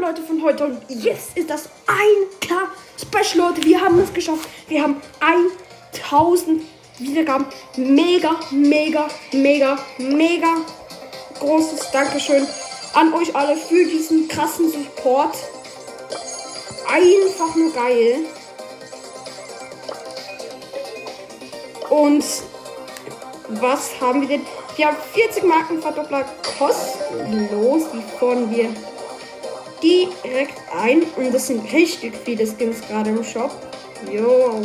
Leute von heute. Und jetzt ist das 1K Special, Leute. Wir haben es geschafft. Wir haben 1000 Wiedergaben. Mega, mega, mega, mega großes Dankeschön an euch alle für diesen krassen Support. Einfach nur geil. Und was haben wir denn? Wir haben 40 Markenverdoppler kostenlos. Die fordern wir direkt ein. Und das sind richtig viele Skins gerade im Shop. Jo.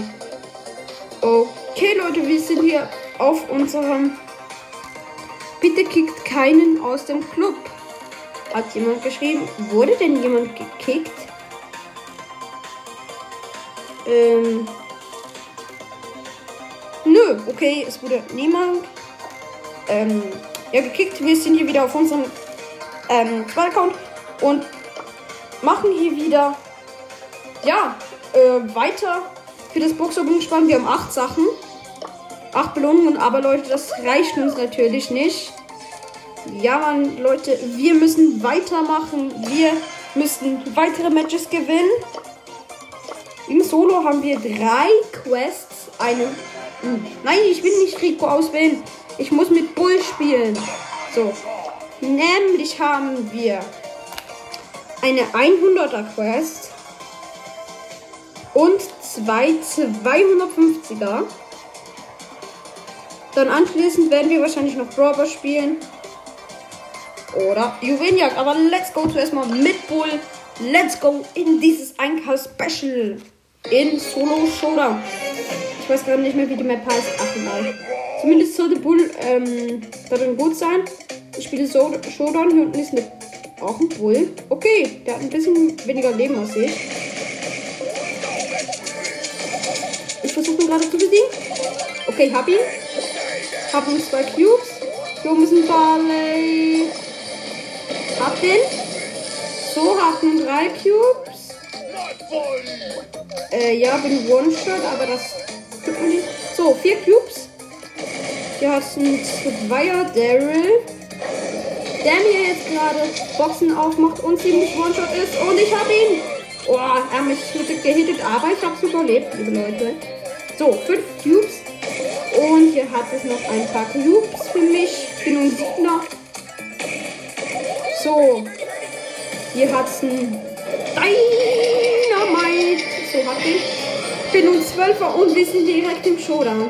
Okay, Leute, wir sind hier auf unserem. Bitte kickt keinen aus dem Club. Hat jemand geschrieben. Wurde denn jemand gekickt? Ähm. Nö, okay, es wurde niemand ähm, ja, gekickt. Wir sind hier wieder auf unserem ähm, Account und machen hier wieder ja äh, weiter für das Boxerbundenspann. Wir haben acht Sachen, acht Belohnungen, aber Leute, das reicht uns natürlich nicht. Ja, Mann, Leute, wir müssen weitermachen. Wir müssen weitere Matches gewinnen. Im Solo haben wir drei Quests. Eine Nein, ich will nicht Rico auswählen. Ich muss mit Bull spielen. So. Nämlich haben wir eine 100er Quest und zwei 250er. Dann anschließend werden wir wahrscheinlich noch Brawl spielen. Oder Juwelenjagd. Aber let's go zuerst mal mit Bull. Let's go in dieses 1K Special in Solo Showdown. Ich weiß gerade nicht mehr, wie die Map heißt. Ach nein. Zumindest sollte Bull ähm, darin gut sein. Ich spiele so Showdown. Hier unten ist eine, auch ein Bull. Okay, der hat ein bisschen weniger Leben als ich. Ich versuche ihn gerade zu besiegen. Okay, hab ihn. Hab uns zwei Cubes. Hier oben ist ein Barley. Hab den. So, hab nun drei Cubes. Äh, ja, bin One-Shot, aber das so, vier Cubes. Hier hat es ein Zweier Daryl. Der mir jetzt gerade Boxen aufmacht und ziemlich One-Shot ist. Und ich habe ihn. Oh, er hat mich gehittet, aber ich habe es überlebt, liebe Leute. So, fünf Cubes. Und hier hat es noch ein paar Cubes für mich. Ich bin ein Siegner. So. Hier hat es ein Dynamite. So hat ich bin um 12 Uhr und wir sind direkt im Showdown.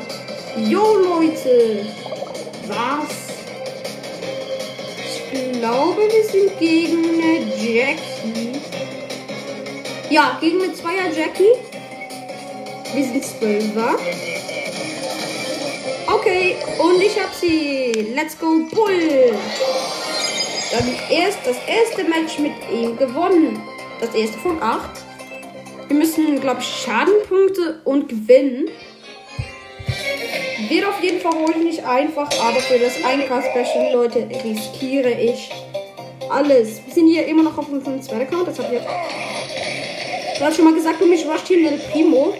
Jo, Leute. Was? Ich glaube, wir sind gegen eine Jackie. Ja, gegen eine Zweier Jackie. Wir sind Zwölfer. Okay, und ich hab sie. Let's go, Bull. Dann erst das erste Match mit ihm gewonnen. Das erste von acht. Wir müssen, glaube ich, Schadenpunkte und gewinnen. Wird auf jeden Fall heute nicht einfach, aber für das 1K-Special, Leute, riskiere ich alles. Wir sind hier immer noch auf unserem zweiten Account. Das habe ich jetzt gerade schon mal gesagt. Und mich rusht hier mit Primo.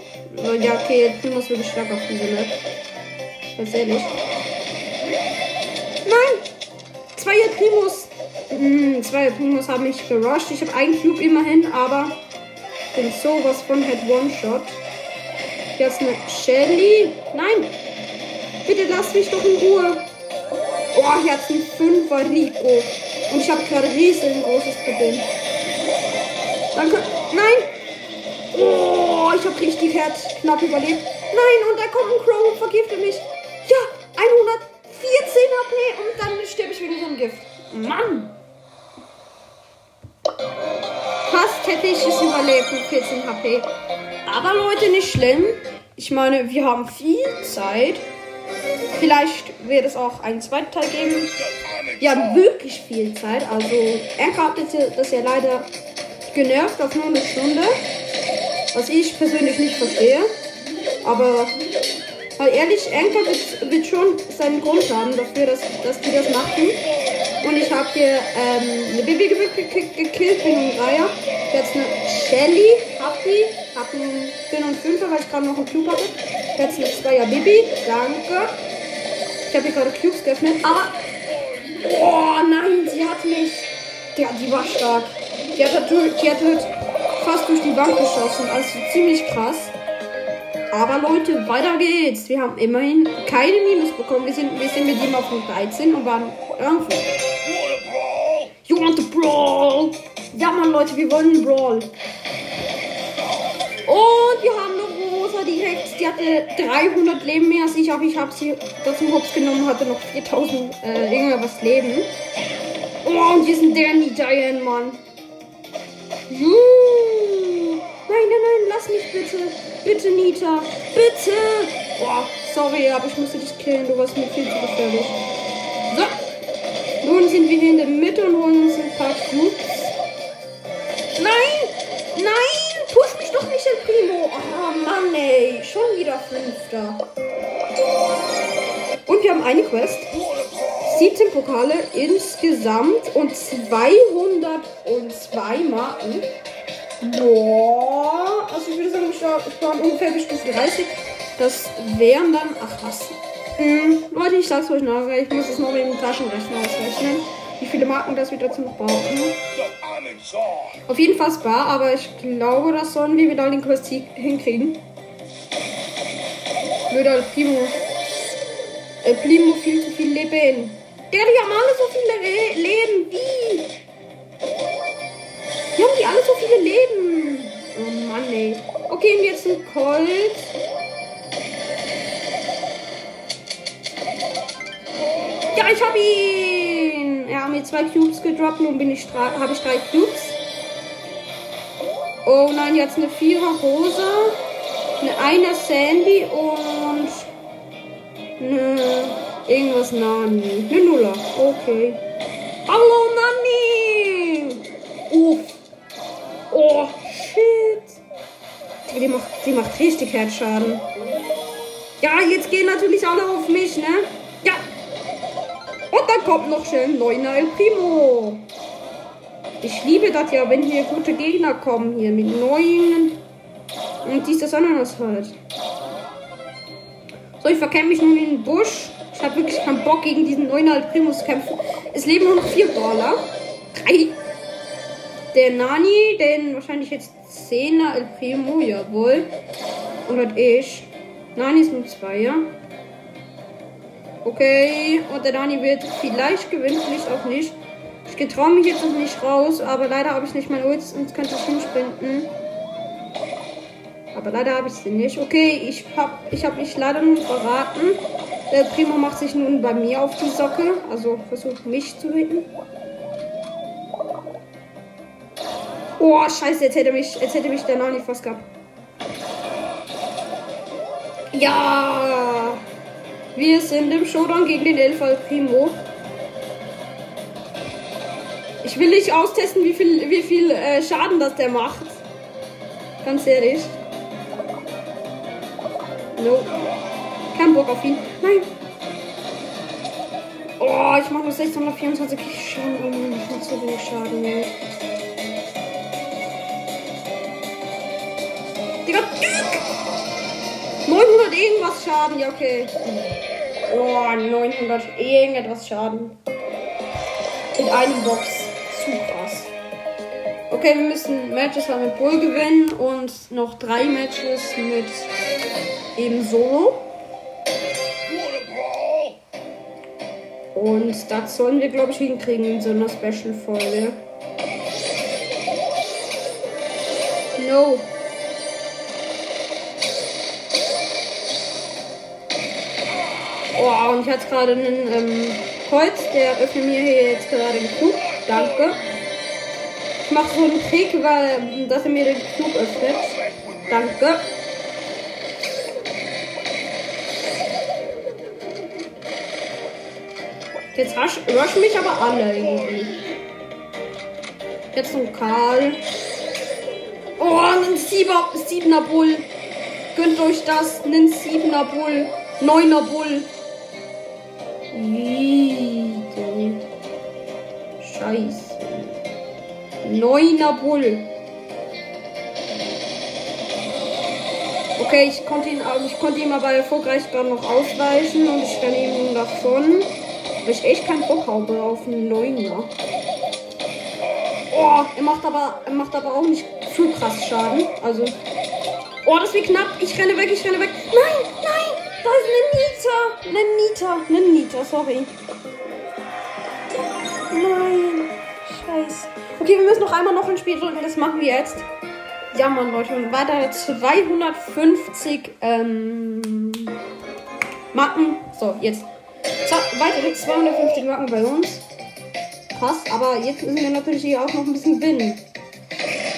Ja, okay, Primo ist wirklich stark auf diese Map. Ganz ehrlich. Nein! Zwei Primus. Hm, zwei Primus haben mich gerusht. Ich habe einen Cube immerhin, aber bin sowas von Head One-Shot. Ist eine Shelly. Nein! Bitte lass mich doch in Ruhe. Oh, hat ein Fünfer Rico. Und ich habe gerade riesengroßes Problem. Danke. Nein! Oh, ich habe richtig Herz knapp überlebt. Nein, und da kommt ein Crow und vergiftet mich. Ja, 114 HP und dann sterbe ich wegen so einem Gift. Mann! Fast hätte ich es überlebt mit 14 HP. Aber Leute, nicht schlimm. Ich meine, wir haben viel Zeit. Vielleicht wird es auch einen zweiten Teil geben. Wir haben wirklich viel Zeit. Also, er hat das ja leider genervt auf nur eine Stunde. Was ich persönlich nicht verstehe. Aber weil ehrlich, Anchor wird, wird, schon seinen Grund haben dafür, dass, dass die das machen. Und ich habe hier ähm, eine Bibi gekillt, bin ein Dreier. Jetzt eine Shelly, hab die. Hab einen, bin ein Fünfer, weil ich gerade noch einen Cube hatte. Eine Zweier Bibi, danke. Ich habe hier gerade Cubes geöffnet, aber. Oh nein, sie hat mich. Ja, die war stark. Die hat, halt, die hat halt fast durch die Wand geschossen. Also ziemlich krass. Aber Leute, weiter geht's. Wir haben immerhin keine Minus bekommen. Wir sind, wir sind mit ihm auf 13 und waren irgendwo. You want to brawl? Ja, Mann, Leute, wir wollen einen Brawl. Und wir haben direkt. Die hatte 300 Leben mehr als ich, aber ich habe sie dazu Hops genommen, hatte noch 4000 äh, irgendwas Leben. Oh, und wir sind Danny Diane, Mann. Juhu. Nein, nein, nein, lass mich bitte. Bitte, Nita. Bitte. Boah, sorry, aber ich musste dich killen. Du warst mir viel zu gefährlich. So. Nun sind wir hier in der Mitte und holen uns ein paar Cubes. Nein! Nein! Mich doch nicht, El Primo! Oh Mann, ey. Schon wieder Fünfter. Und wir haben eine Quest. 17 Pokale insgesamt und 202 Marken. Boah. Also ich würde sagen, ich war, ich ungefähr bis Stufe 30. Das wären dann. Ach was. Hm, Leute, ich sag's euch nachher. Ich muss es noch im Taschenrechner ausrechnen. Wie viele Marken das wir dazu noch brauchen. Auf jeden Fall Spa, aber ich glaube, das sollen wir wieder den Quest hinkriegen. Würde Primo. Äh, Primo viel zu viel Leben. Der, die haben alle so viele Le Leben. Wie? Die haben die alle so viele Leben. Oh Mann, ey. Okay, und jetzt ein Colt. Ja, ich hab ihn. Hat mir zwei Cubes gedroppt. Nun bin ich habe ich drei Cubes. Oh nein, jetzt eine Vierer Rosa. Eine Einer Sandy und eine Irgendwas Nani. Eine Nuller. Okay. Hallo Nani! Uff. Oh, shit. Die macht, die macht richtig Herzschaden. Ja, jetzt gehen natürlich alle auf mich, ne? Ja. Und dann kommt noch schön neuner El Primo. Ich liebe das ja, wenn hier gute Gegner kommen hier mit neuen. Und dies das Ananas halt. So, ich verkenne mich nun in den Busch. Ich habe wirklich keinen Bock, gegen diesen neuen Alt Primus zu kämpfen. Es leben nur noch vier Brawler. Drei. Der Nani, den wahrscheinlich jetzt 10er El Primo, jawohl. Und halt ich. Nani ist nur zwei, ja. Okay, und der Nani wird vielleicht gewinnen, vielleicht auch nicht. Ich getraue mich jetzt noch nicht raus, aber leider habe ich nicht mein Ult, sonst könnte ich hinsprinten. Aber leider habe ich sie nicht. Okay, ich habe ich hab mich leider nur verraten. Der Primo macht sich nun bei mir auf die Socke. Also versucht mich zu hitten. Oh, scheiße, jetzt hätte mich, jetzt hätte mich der Nani fast gehabt. Ja! Wir sind im Showdown gegen den Elfer Primo. Ich will nicht austesten, wie viel, wie viel äh, Schaden das der macht. Ganz ehrlich. Nope. Kein Bock auf ihn. Nein. Oh, ich mache nur 624 Schaden. Oh Mann, ich mache so wenig Schaden. Ey. Digga, 900 irgendwas Schaden. Ja, okay. Oh, 900 irgendetwas Schaden. In einem Box. Zu krass. Okay, wir müssen Matches mit Bull gewinnen und noch drei Matches mit eben Solo. Und das sollen wir, glaube ich, hinkriegen in so einer Special-Folge. No. Oh, und ich hatte gerade einen ähm, Kreuz, der öffnet mir hier jetzt gerade den Flug. Danke. Ich mache so einen Trick, weil, dass er mir den Flug öffnet. Danke. Jetzt rush, rushen mich aber alle irgendwie. Jetzt so Karl. Oh, ein Sieber, Siebener Bull. Gönnt euch das. Ein Siebener Bull. Neuner Bull. Scheiße. Neuner Bull. Okay, ich konnte ihn, ich konnte ihm aber erfolgreich dann noch ausweichen und ich renne ihm davon. Weil ich echt keinen Bock habe auf einen Neuner. Oh, er macht aber, er macht aber auch nicht zu krass Schaden. Also. Oh, das wird knapp. Ich renne weg, ich renne weg. Nein, nein, da ist eine Nita. Eine Nita, eine Nita, sorry. Nein, scheiße. Okay, wir müssen noch einmal noch ein Spiel drücken. Das machen wir jetzt. Ja, Mann, Leute. Und weiter 250 ähm, Marken. So, jetzt. Weitere 250 Marken bei uns. Passt, aber jetzt müssen wir natürlich hier auch noch ein bisschen gewinnen.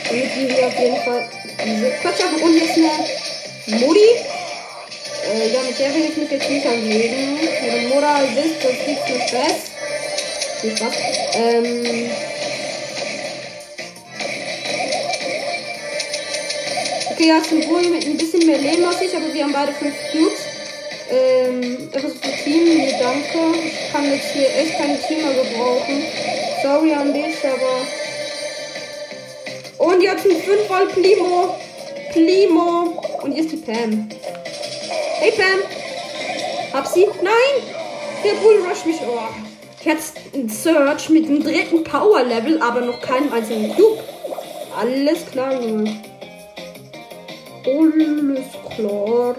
Damit wir hier auf jeden Fall diese Quatsch haben. Und jetzt eine Modi. Äh, ja, mit der will ich mich jetzt nicht anlegen. Ihre Mutter wisst, das gibt's mit Best. Viel Spaß. Ähm. Okay, ist ein Bulli mit ein bisschen mehr Leben als ich, aber wir haben beide 5 Cubes. Ähm, das ist ein Team, nee, danke. Ich kann jetzt hier echt keine Teamer gebrauchen. Sorry an dich, aber. Und jetzt ein 5 Volt Plimo. Plimo. Und hier ist die Pam. Hey Pam. Hab sie? Nein! Der Bull rush mich. Oh. Jetzt ein Search mit dem dritten Power Level, aber noch keinen einzigen Cube. Alles klar, Junge. Alles klar.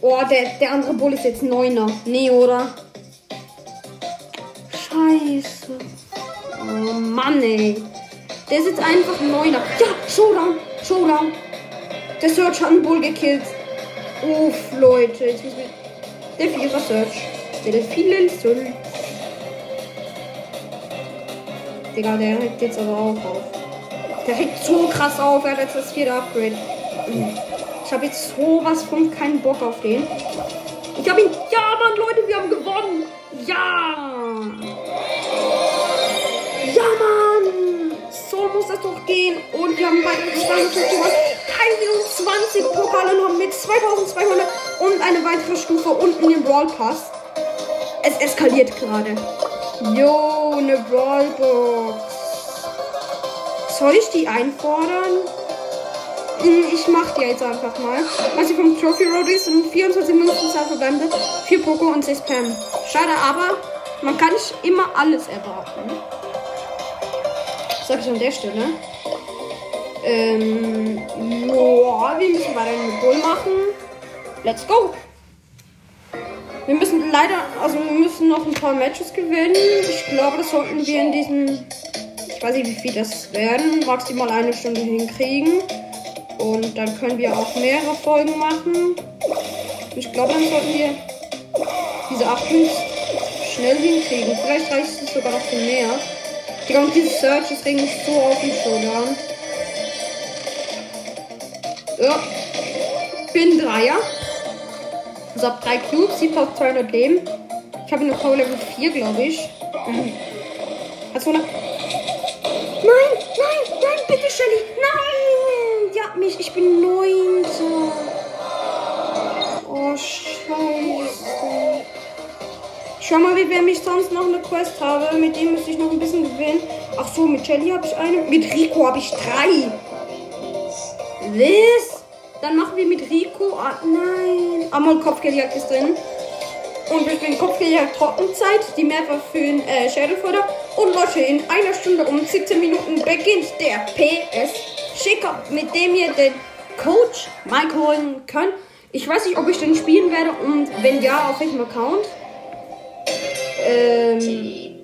Oh, der, der andere Bull ist jetzt Neuner. Nee, oder? Scheiße. Oh Mann, ey. Der ist jetzt einfach Neuner. Ja, Showdown. Showdown. Der Search hat einen Bull gekillt. Uff, Leute. Jetzt müssen wir... Der Vierer Search. Der viele Soll. Digga, der regt jetzt aber auch auf. Der regt so krass auf. Er hat jetzt das vierte Upgrade. Ich habe jetzt sowas von keinen Bock auf den. Ich habe ihn. Ja, Mann, Leute, wir haben gewonnen. Ja. Ja, Mann. So muss das doch gehen. Und wir haben bei 250 21 Pokale noch mit 2200 und eine weitere Stufe unten im Brawl Pass. Es eskaliert gerade. Jo, eine Brawlbox. Soll ich die einfordern? Hm, ich mach die jetzt einfach mal. Was hier vom Trophy Road ist und 24 Minuten Zahl verbleibende, 4 Poco und 6 Pam. Schade, aber man kann nicht immer alles erwarten. Sag ich an der Stelle. Ähm, ja, wir müssen weiter eine Bull machen. Let's go! Wir müssen leider, also wir müssen noch ein paar Matches gewinnen. Ich glaube, das sollten wir in diesen, ich weiß nicht, wie viel das werden, maximal eine Stunde hinkriegen. Und dann können wir auch mehrere Folgen machen. Ich glaube, dann sollten wir diese 8 schnell hinkriegen. Vielleicht reicht es sogar noch viel mehr. Digga, und diese Search, regt mich so auf den Showdown. Ja. Bin Dreier. Also ab 3 Cubes, 7200 Leben. Ich habe nur Power Level 4, glaube ich. Hast du noch? Nein, nein, nein, bitte Shelly. Nein! Ja, mich, ich bin 9. Oh, scheiße. Schau mal, wie wer ich sonst noch eine Quest habe. Mit dem müsste ich noch ein bisschen gewinnen. Ach so, mit Shelly habe ich eine. Mit Rico habe ich drei. Was? Dann machen wir mit Rico. Ah, nein. Einmal Kopfgeldjagd ist drin. Und wir spielen Kopfgeldjagd Trockenzeit. Die Map für den äh, Shadowfodder. Und Leute, in einer Stunde um 17 Minuten beginnt der PS Schicker, mit dem ihr den Coach Mike holen könnt. Ich weiß nicht, ob ich den spielen werde und wenn ja, auf welchem Account. Ähm,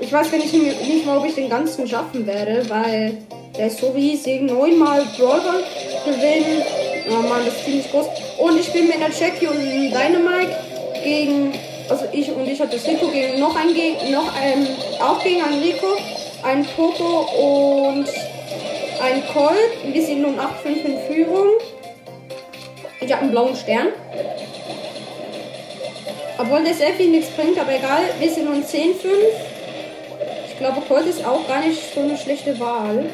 ich weiß nicht, nicht mal, ob ich den ganzen schaffen werde, weil der ist so riesig. Neunmal Brawler gewinnen. Oh Mann, das ist ziemlich groß. Und ich spiele mit einer Jackie und Dynamite gegen. Also ich und ich hatte das Rico gegen noch ein noch ein auch gegen einen Rico, ein Poco und ein Colt. Wir sind nun 8-5 in Führung. Ich habe einen blauen Stern. Obwohl der sehr viel nichts bringt, aber egal. Wir sind nun 10-5. Ich glaube, Colt ist auch gar nicht so eine schlechte Wahl.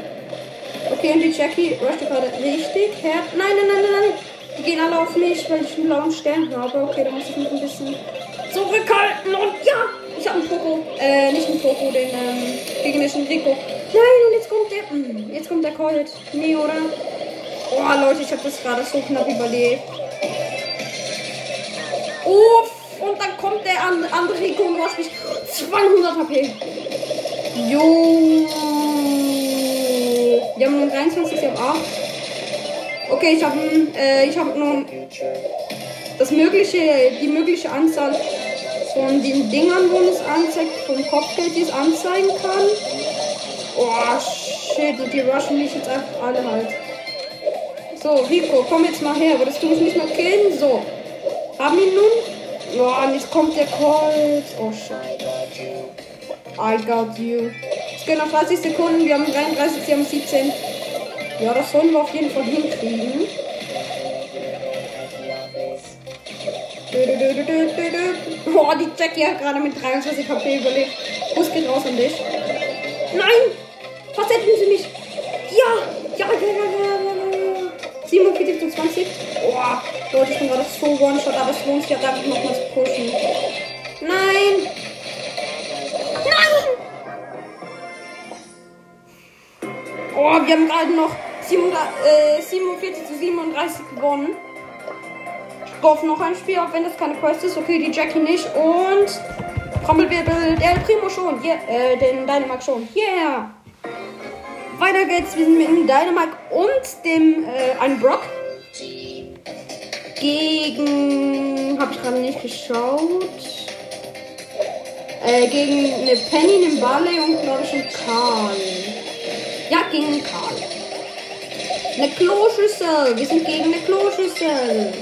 Okay, und die Jackie rusht gerade richtig her. Nein, nein, nein, nein, nein. Die gehen alle auf mich, weil ich einen blauen Stern habe. Okay, da muss ich mich ein bisschen zurückhalten. Und ja, ich habe einen Poco. Äh, nicht einen Poco, den ähm, gegnerischen Rico. Nein, und jetzt kommt der. Hm, jetzt kommt der Colt. Nee, oder? Oh, Leute, ich habe das gerade so knapp überlebt. Uff, und dann kommt der andere Rico und rusht mich 200 HP. Jo. Wir haben nur 23, wir haben 8. Okay, ich habe äh, ich hab nun das mögliche, die mögliche Anzahl von den Dingern, wo es anzeigt, vom Kopfgeld, die es anzeigen kann. Oh, shit, und die rushen mich jetzt einfach alle halt. So, Rico, komm jetzt mal her, würdest du mich nicht mehr killen? So. Haben ihn nun? Oh, und jetzt kommt der Colt. Oh, shit. I got you. Es gehen noch 30 Sekunden, wir haben 33, sie haben 17. Ja, das sollen wir auf jeden Fall hinkriegen. Boah, die Jackie hat gerade mit 23 HP überlebt. Kuss geht raus an dich. Nein! Versetzen Sie mich! Ja, ja, ja, ja, ja. 47 zu 20. Boah, Leute, ich bin gerade so One-Shot, aber es lohnt sich ja einfach nochmal zu pushen. Nein! Nein! Oh, wir haben gerade noch 47 zu 37 gewonnen. Golf noch ein Spiel, auch wenn das keine Quest ist. Okay, die Jackie nicht. Und Trommelwirbel, der Primo schon. Yeah, äh, den Dynamite schon. Yeah! Weiter geht's. Wir sind mit dem Dynamite und dem äh, einen Brock. Gegen. Hab ich gerade nicht geschaut. Äh, gegen eine Penny, einen Barley und glaube ich einen Karl. Ja, gegen Karl. Eine Kloschüssel. Wir sind gegen eine Kloschüssel.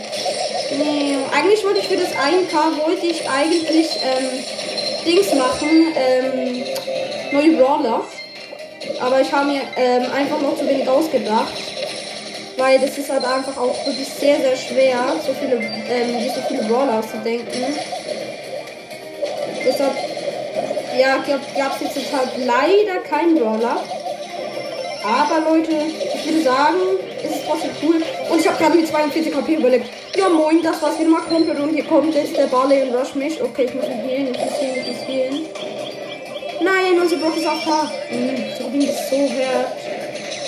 Nee, eigentlich wollte ich für das 1K wollte ich eigentlich ähm, Dings machen, ähm, neue Brawler. Aber ich habe mir ähm, einfach noch zu wenig ausgedacht. Weil das ist halt einfach auch wirklich sehr, sehr schwer, so viele, ähm, so viele Brawler auszudenken. Deshalb, ja, gab es jetzt halt leider keinen Brawler. Aber Leute, ich würde sagen, es ist trotzdem cool. Und ich habe gerade mit 42 KP überlebt. Ja moin, das war's wieder mal komplett. Und hier kommt jetzt der Barley und Rush mich. Okay, ich muss ihn healen, ich muss healen, ich muss healen. Nein, unser Block ist AFK. Hm, so bin ich so hart.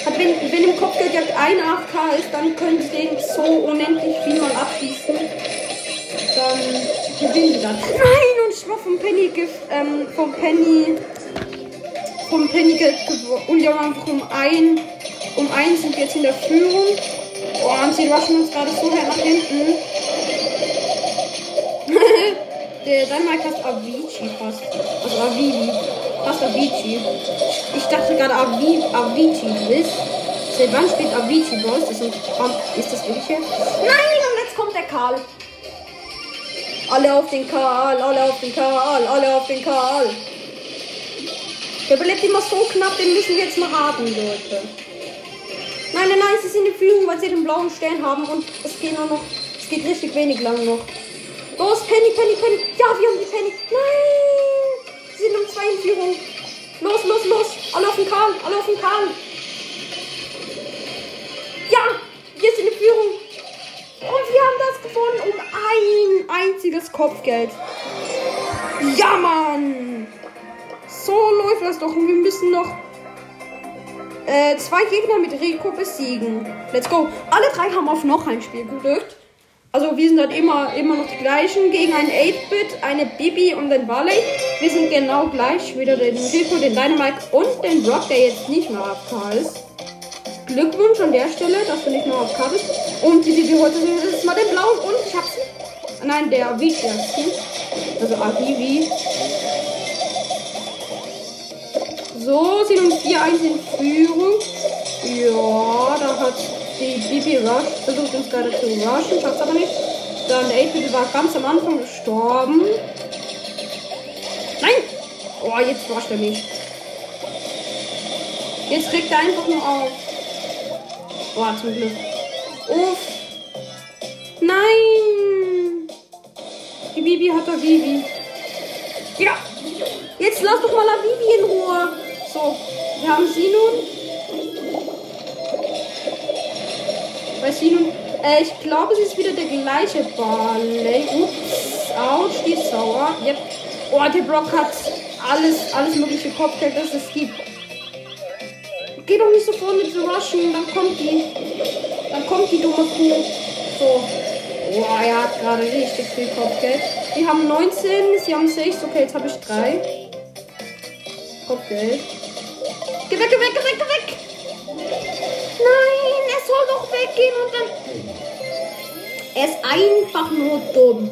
Hat, wenn, wenn im Kopfgeldjagd ein AFK ist, dann können sie den so unendlich viel mal abschießen. Dann gewinnen sie dann. Nein, und ich war vom Penny, ähm, vom Penny vom Penny gewonnen. Und die haben einfach um ein, um eins sind jetzt in der Führung. Oh, und sie waschen uns gerade so nach hinten. der Dynamite heißt Avicii fast. Also Avivi. Fast Avicii. Ich dachte gerade Avi, Avicii ist. Seit wann spielt Avicii Boss? Das ist, ist das wirklich hier? Nein, und jetzt kommt der Karl. Alle auf den Karl, alle auf den Karl, alle auf den Karl. Der bleibt immer so knapp, den müssen wir jetzt mal haben, Leute. Nein, nein, nein, sie sind in Führung, weil sie den blauen Stern haben und es geht nur noch, es geht richtig wenig lang noch. Los, Penny, Penny, Penny. Ja, wir haben die Penny. Nein! Sie sind um zwei in Führung. Los, los, los. Alle auf den Karl, alle auf den Karl. Ja, wir sind in Führung. Und wir haben das gewonnen um ein einziges Kopfgeld. Ja, Mann! So läuft das doch. Und wir müssen noch äh, zwei Gegner mit Rico besiegen. Let's go. Alle drei haben auf noch ein Spiel gedrückt. Also wir sind halt immer, immer noch die gleichen. Gegen einen 8-Bit, eine Bibi und den Barley. Wir sind genau gleich. Wieder den Rico, den Dynamite und den Brock, der jetzt nicht mehr AFK ist. Glückwunsch an der Stelle, dass du nicht mehr AFK bist. Und die Bibi heute ist mal den blauen und ich hab's. Nein, der Avivi. Also Avivi. So, sind um 4-1 in Führung. Ja, da hat die Bibi Rush versucht uns gerade zu rushen, schafft aber nicht. Dann der 8 war ganz am Anfang gestorben. Nein! Oh, jetzt rusht er mich. Jetzt kriegt er einfach nur auf. Boah, zum Glück. Uff. Nein! Die Bibi hat da Bibi. Ja! Jetzt lass doch mal Bibi in Ruhe. So, wir haben sie nun. Bei sie nun. Äh, ich glaube, sie ist wieder der gleiche Barley. Ups, ouch, die ist sauer. Yep. Oh, der Brock hat alles, alles mögliche Kopfgeld, das es gibt. Geh doch nicht so vorne zu rushen, dann kommt die. Dann kommt die dumme Kuh. So. Boah, er hat gerade richtig viel Kopfgeld. Die haben 19, sie haben 6. Okay, jetzt habe ich 3. Kopfgeld. Geh weg, geh weg, geh weg, geh weg! Nein, soll doch weggehen und dann. Er ist einfach nur dumm.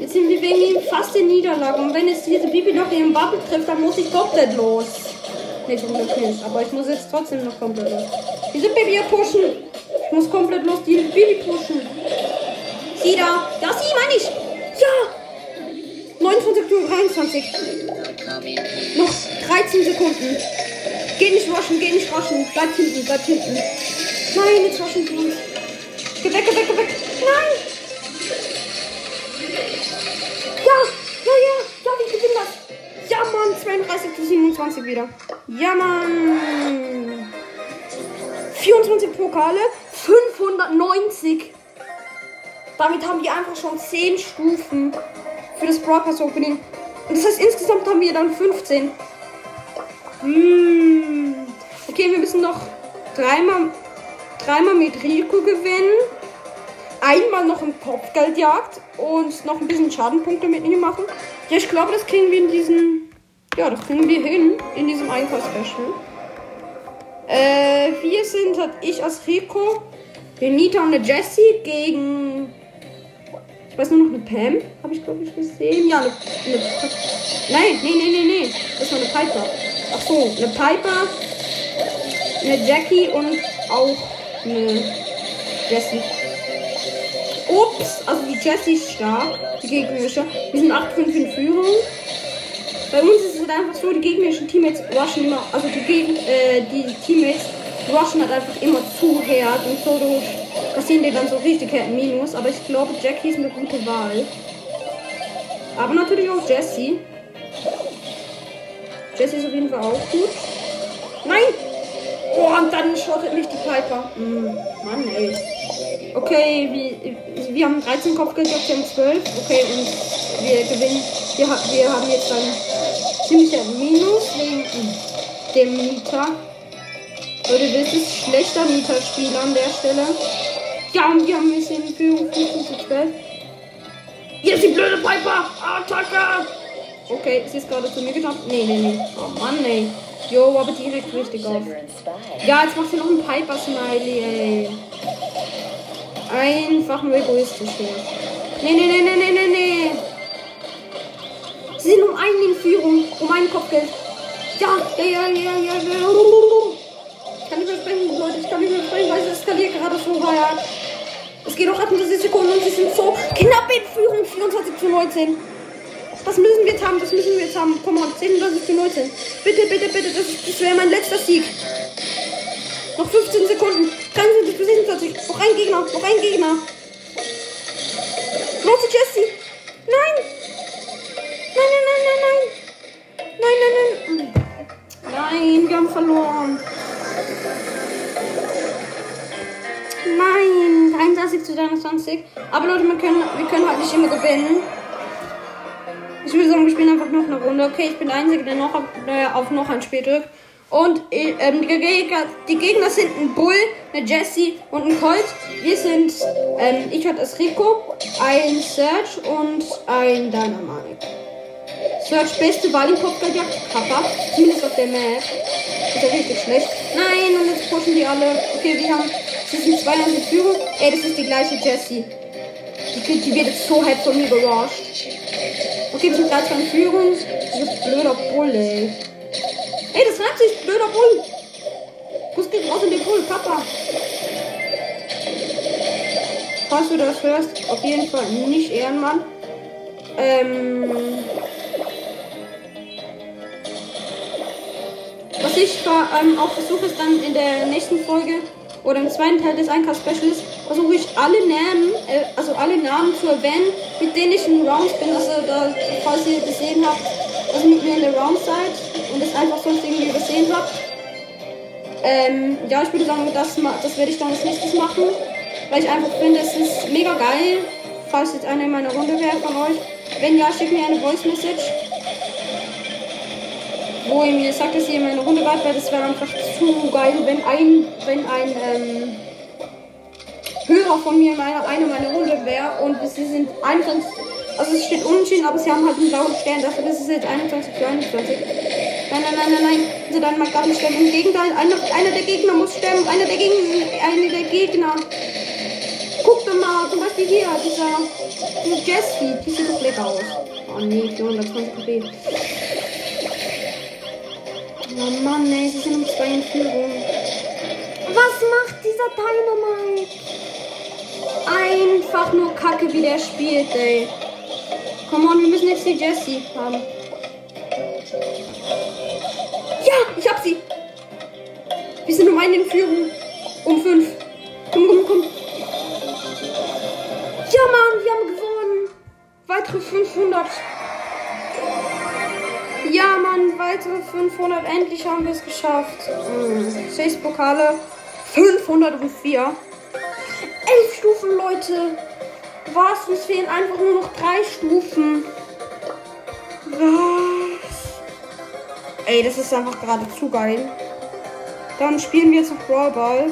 Jetzt sind wir wegen ihm fast in Niederlage. Und wenn jetzt diese Bibi noch ihren Bubble trifft, dann muss ich komplett los. Nicht. Aber ich muss jetzt trotzdem noch komplett los. Diese Bibi pushen. Ich muss komplett los die Bibi pushen. Sie da. Da, sie meine ich. Ja. 29 Uhr 23. Noch 13 Sekunden. Geh nicht rushen, geh nicht rushen. Bleib hinten, bleib hinten. Nein, jetzt rushen sie uns. Geh weg, geh weg, geh weg. Nein. Ja, ja, ja. Ja, wir gewinnen das. Ja, Mann. 32 zu 27 wieder. Ja, Mann. 24 Pokale. 590. Damit haben wir einfach schon 10 Stufen für das Broadcast Opening. Und das heißt, insgesamt haben wir dann 15. Hm. Okay, wir müssen noch dreimal, dreimal mit Rico gewinnen. Einmal noch im Kopfgeldjagd und noch ein bisschen Schadenpunkte mit ihm machen. Ja, ich glaube, das kriegen wir in diesem. Ja, das kriegen wir hin in diesem Einkaufsspecial. Äh, wir sind halt ich als Rico, der Nita und der Jessie gegen. Ich weiß nur noch eine Pam, habe ich glaube ich gesehen. Ja, eine, eine. Nein, nee, nee, nee, nee. Das war eine Piper. Ach so, eine Piper, eine Jackie und auch eine Jessie. Ups, also die Jessie ist stark, die gegnerische. Wir sind 8-5 in Führung. Bei uns ist es halt einfach so, die gegnerischen Teammates rushen immer, also die, Geg äh, die Teammates rushen halt einfach immer zu hart und so durch passieren die dann so richtig Minus. Aber ich glaube, Jackie ist eine gute Wahl. Aber natürlich auch Jessie. Jessie ist auf jeden Fall auch gut. Nein! Oh, und dann schottet mich die Piper. Mm, Mann, ey. Okay, wir, wir haben 13 Kopfgeld, wir haben 12. Okay, und wir gewinnen. Wir, wir haben jetzt ein Minus wegen dem Mieter. Leute, das ist schlechter Mieterspiel an der Stelle. Ja, und wir haben ein bisschen Führung 15 zu 12. Hier ist die blöde Piper! Attacke! Okay, sie ist gerade zu mir gejumpt. Nee, nee, nee. Oh Mann, ey. Jo, aber direkt richtig auf. Ja, jetzt macht sie noch einen Piper-Smiley, ey. Einfach nur egoistisch hier. Nee, nee, nee, nee, nee, nee, nee. Sie sind um einen in Führung. Um einen Kopfgeld. Ja, ja, ja, ja, ja, ja. Ich kann nicht mehr sprechen, Leute. Ich kann nicht mehr sprechen, weil es eskaliert gerade so hart. Es geht noch 38 Sekunden und sie sind so knapp in Führung. 24 zu 19. Das müssen wir jetzt haben, das müssen wir jetzt haben. Komm on, 37 zu 19. Bitte, bitte, bitte, das, das wäre mein letzter Sieg. Noch 15 Sekunden. 23 bis 27. Noch ein Gegner, noch ein Gegner. Los, Jesse. Nein. Nein, nein, nein, nein, nein. Nein, nein, nein. Nein, wir haben verloren. Nein, 33 zu 23. Aber Leute, wir können, wir können halt nicht immer gewinnen. Ich würde sagen, wir spielen einfach noch eine Runde. Okay, ich bin der Einzige, der noch auf, äh, auf noch ein Spiel drückt. Und ähm, die, Gegner, die Gegner sind ein Bull, eine Jessie und ein Colt. Wir sind, ähm, ich hatte das Rico, ein Search und ein Dynamite. Search beste Wahl im Kopfgeldjagd, Papa. Zumindest auf der Map. Ist ja richtig schlecht. Nein, und jetzt pushen die alle. Okay, wir haben, sie sind 2 in Führung. Ey, das ist die gleiche Jessie. Die, die wird jetzt so halb von mir gerascht. Okay, sind 13 in Führung. Dieses blöder Bull, ey. Ey, das reimt sich, blöder Bull. Kuss geht raus in den Bull, Papa. Falls du das hörst, auf jeden Fall nicht Ehrenmann. Ähm. Was ich ähm, auch versuche, ist dann in der nächsten Folge oder im zweiten Teil des Einkaufs-Specials versuche ich alle Namen, äh, also alle Namen zu erwähnen, mit denen ich in Rounds bin. Also, da, falls ihr gesehen habt, dass ihr mit mir in der Round seid und es einfach sonst irgendwie übersehen habt. Ähm, ja, ich würde sagen, das, das werde ich dann als nächstes machen, weil ich einfach finde, es ist mega geil, falls jetzt einer in meiner Runde wäre von euch. Wenn ja, schickt mir eine Voice Message wo ihr mir sagt, dass ihr in meiner Runde wart, weil das wäre einfach zu geil, wenn ein, wenn ein ähm, Hörer von mir in meiner, einer meiner Runde wäre und sie sind 21, Also es steht unentschieden, aber sie haben halt einen blauen Stern. Dafür ist es jetzt 21 zu 21. Nein, nein, nein, nein, nein. Also dann mal gerade nicht sterben. Im Gegenteil, einer, einer der Gegner muss sterben. Einer der, Gegen einer der Gegner. Guck doch mal, zum Beispiel hier, dieser, dieser Jessie. Die sieht doch lecker aus. Oh nee, 420 KP. Oh Mann, ey, sie sind um zwei in Führung. Was macht dieser Dynamite? Einfach nur Kacke, wie der spielt, ey. Komm on, wir müssen jetzt die Jessie haben. Ja, ich hab sie. Wir sind um einen in Führung. Um fünf. Komm, komm, komm. Ja, Mann, wir haben gewonnen. Weitere 500. Ja, Mann, weitere 500. Endlich haben wir es geschafft. Hm. Sechs Pokale. 504. Elf Stufen, Leute. Was? Uns fehlen einfach nur noch drei Stufen. Was? Ey, das ist einfach gerade zu geil. Dann spielen wir jetzt noch Brawl Ball.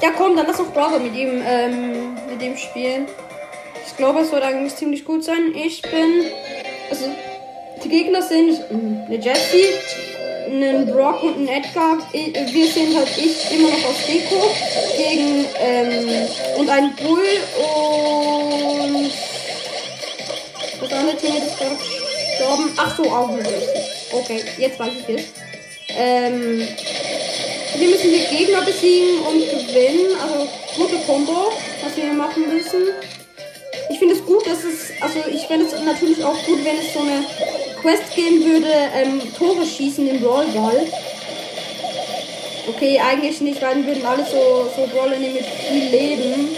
Ja, komm, dann lass noch Brawl Ball mit ihm, ähm, mit ihm spielen. Ich glaube, es wird eigentlich ziemlich gut sein. Ich bin. Also, die Gegner sind eine Jessie, einen Brock und einen Edgar. Wir sind halt ich immer noch aus Deko gegen ähm, und ein Bull und das andere Team ist gestorben. Ach so, auch eine Okay, jetzt weiß ich es. Ähm, wir müssen die Gegner besiegen und gewinnen. Also gute Combo, was wir hier machen müssen. Ich finde es gut, dass es, also ich fände es natürlich auch gut, wenn es so eine Quest geben würde, ähm, Tore schießen im Brawl Ball. Okay, eigentlich nicht, weil dann würden alle so, so Brawler mit viel Leben.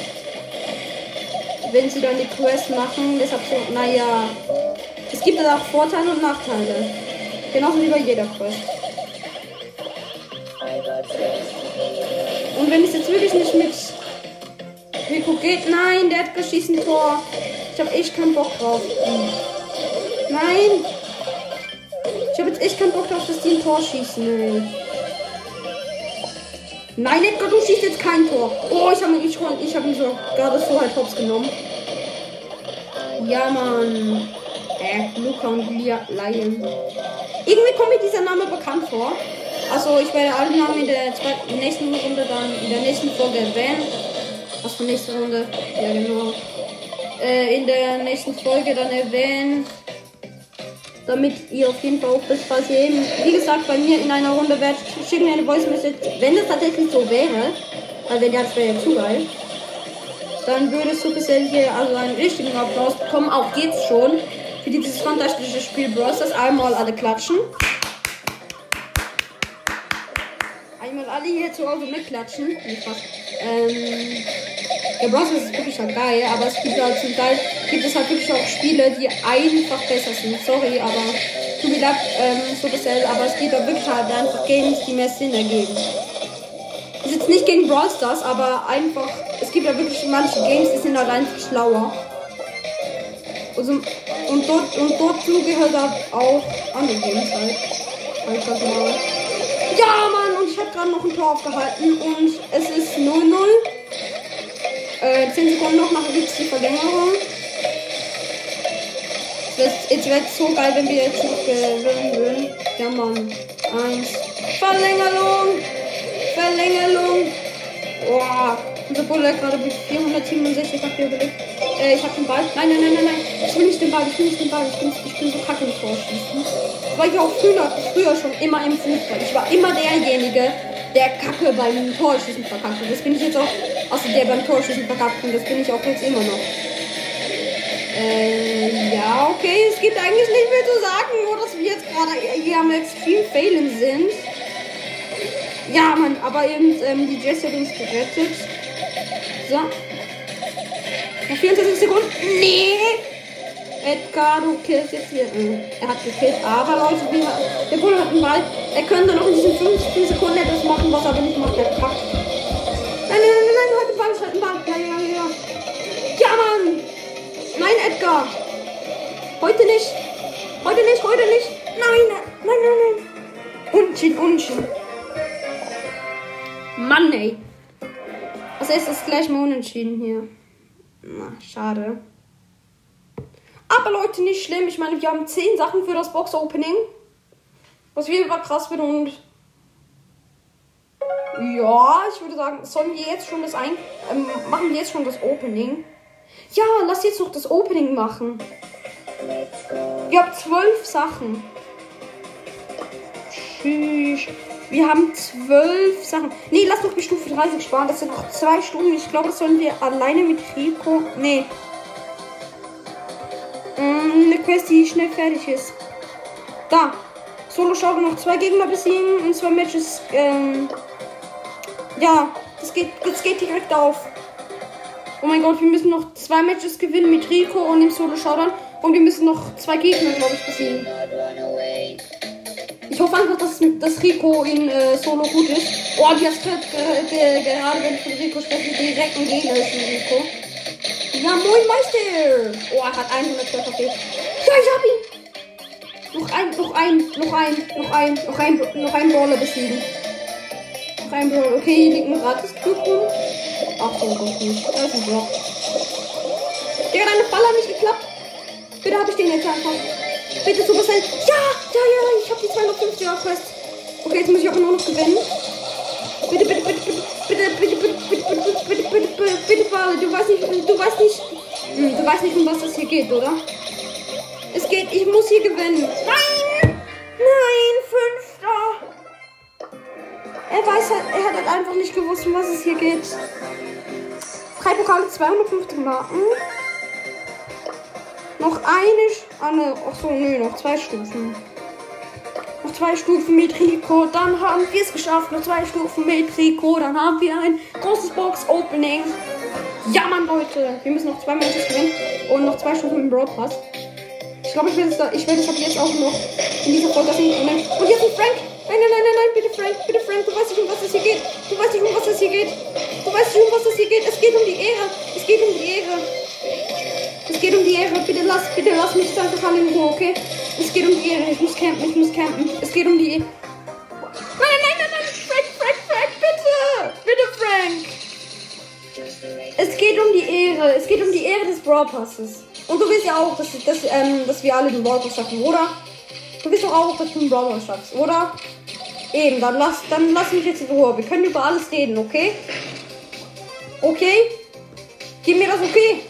Wenn sie dann die Quest machen. Deshalb so, naja. Es gibt auch Vorteile und Nachteile. Genauso wie bei jeder Quest. Und wenn es jetzt wirklich nicht mit Rico geht, nein, der hat geschissen Tor. Ich habe echt keinen Bock drauf. Nein. Ich habe jetzt echt keinen Bock drauf, dass die ein Tor schießen. Ey. Nein, Edgar, du schießt jetzt kein Tor. Oh, ich habe ich, ich hab ihn so gerade so halt hops genommen. Ja, Mann. Äh, Luca und Lion. Irgendwie kommt mir dieser Name bekannt vor. Also, ich werde alle Namen in der zweiten, nächsten Runde dann, in der nächsten Folge erwähnen. Was für nächste Runde? Ja, genau. Äh, in der nächsten Folge dann erwähnen damit ihr auf jeden Fall auch was ihr eben, wie gesagt, bei mir in einer Runde werdet, schickt mir eine Voice Message, wenn es tatsächlich so wäre, weil wenn das wäre ja zu geil, dann würde Supercell hier also einen richtigen Applaus bekommen, auch jetzt schon, für dieses fantastische Spiel Bros. Das einmal alle klatschen. Einmal alle hier zu Hause mitklatschen. Nicht fast. Ähm, der Bros. ist wirklich halt geil, aber es gibt halt zum Teil gibt es halt wirklich auch Spiele, die einfach besser sind. Sorry, aber tut mir leid, ähm, so Supercell, aber es gibt da wirklich halt einfach Games, die mehr Sinn ergeben. Ist jetzt nicht gegen Brawl Stars, aber einfach, es gibt ja wirklich manche Games, die sind halt einfach schlauer. Also, und dort und dazu gehört auch andere Games halt. Mal. Ja, Mann, und ich habe gerade noch ein Tor aufgehalten und es ist 0-0. Äh, 10 Sekunden noch, nachher gibt es die Verlängerung. Jetzt wäre es so geil, wenn wir jetzt noch gewinnen würden. Ja, Mann. Eins. Verlängerung! Verlängerung! Boah. Unser Bulle hat gerade bis 467 HP überlebt. Äh, ich hab den Ball. Nein, nein, nein, nein, nein. Ich will nicht den Ball. Ich will nicht den Ball. Ich bin, ich bin so kacke im Torschießen. Das war ich auch früher, früher schon immer im Fußball. Ich war immer derjenige, der Kacke beim Torschießen verkackt. Und das bin ich jetzt auch. Also der beim Torschießen verkackt. Und das bin ich auch jetzt immer noch. Äh, ja, okay. Es gibt eigentlich nicht mehr zu sagen, nur dass wir jetzt gerade hier am Extreme Failen sind. Ja, Mann, aber eben ähm, die Jessie hat uns gerettet. So. Noch 24 Sekunden. Nee! Edgar, du killst jetzt hier. Äh, er hat gekillt, aber Leute, wir, der Bulle hat einen Ball. Er könnte noch in diesen 15 Sekunden etwas machen, was er aber nicht macht. Er kackt. Nein, nein, nein, nein, halt den Ball, halt den Ball. Ja, ja, ja. Ja, Mann! Nein, Edgar! Heute nicht! Heute nicht, heute nicht! Nein, nein, nein, nein! Unschien, unschien. Mann, ey! Also ist gleich mal unentschieden hier. Na, schade. Aber Leute, nicht schlimm. Ich meine, wir haben 10 Sachen für das Box-Opening. Was wieder krass wird und. Ja, ich würde sagen, sollen wir jetzt schon das ein. Ähm, machen wir jetzt schon das Opening? Ja, lass jetzt noch das Opening machen. Wir haben zwölf Sachen. Tschüss. Wir haben zwölf Sachen. Nee, lass doch die Stufe 30 sparen. Das sind noch zwei Stunden. Ich glaube, das sollen wir alleine mit Rico. Nee. Mm, eine Quest, die schnell fertig ist. Da. Solo schaut noch zwei Gegner besiegen und zwei Matches. Ähm, ja, das geht, das geht direkt auf. Oh mein Gott, wir müssen noch zwei Matches gewinnen mit Rico und dem Solo Showdown. Und wir müssen noch zwei Gegner, glaube ich, besiegen. Ich hoffe einfach, dass, dass Rico in äh, Solo gut ist. Oh, die hat gerade, wenn ich von Rico spreche, direkt ein Gegner ist Rico. Ja, moin Meister! Oh, er hat 100 Treffer Ja, ich hab ihn! Noch ein, noch ein, noch ein, noch ein, noch ein, noch ein Brawler besiegen. Noch ein Brawler. Okay, hier liegt ein gratis Cube rum. Ach so, Gott nicht. Da ist. Digga, deine Falle hat nicht geklappt. Bitte hab ich den jetzt einfach. Bitte Supercell. Ja, ja, ja, ich hab die 250er Quest. Okay, jetzt muss ich auch nur noch gewinnen. Bitte, bitte, bitte, bitte, bitte, bitte, bitte, bitte, bitte, bitte, bitte, bitte, bitte, Bale. Du weißt nicht, du weißt nicht, du weißt nicht, um was es hier geht, oder? Es geht, ich muss hier gewinnen. Nein! Nein, Fünfter! Er weiß halt, er hat halt einfach nicht gewusst, um was es hier geht. Drei Pokale, 250 Marken. Noch eine. Ah, ne. Achso, nö, noch zwei Stufen. Noch zwei Stufen mit Trikot. Dann haben wir es geschafft. Noch zwei Stufen mit Trikot. Dann haben wir ein großes Box-Opening. Ja, Mann, Leute. Wir müssen noch zwei Matches gewinnen. Und noch zwei Stufen im Broadcast. Ich glaube, ich werde es, ich werde es ab jetzt auch noch in dieser Folge sehen. Und jetzt ist Frank. Nein, nein, nein, nein, nein, bitte Frank, bitte Frank, du weißt nicht, um was es hier geht. Du weißt nicht, um was es hier geht. Du weißt nicht, um was es hier geht. Es geht um die Ehre. Es geht um die Ehre. Es geht um die Ehre. Bitte lass, bitte lass mich einfach alle in Ruhe, okay? Es geht um die Ehre. Ich muss campen, ich muss campen. Es geht um die Ehre. Nein, nein, nein, nein, nein. Frank, Frank, Frank, bitte. Bitte, Frank. Es geht um die Ehre. Es geht um die Ehre des Brawl Passes. Und du willst ja auch, dass, dass, ähm, dass wir alle den Brawl Pass schaffen, oder? Du willst doch auch, dass du den Brawl schaffst, oder? Eben, dann lass, dann lass mich jetzt in Ruhe. Wir können über alles reden, okay? Okay? Gib mir das okay?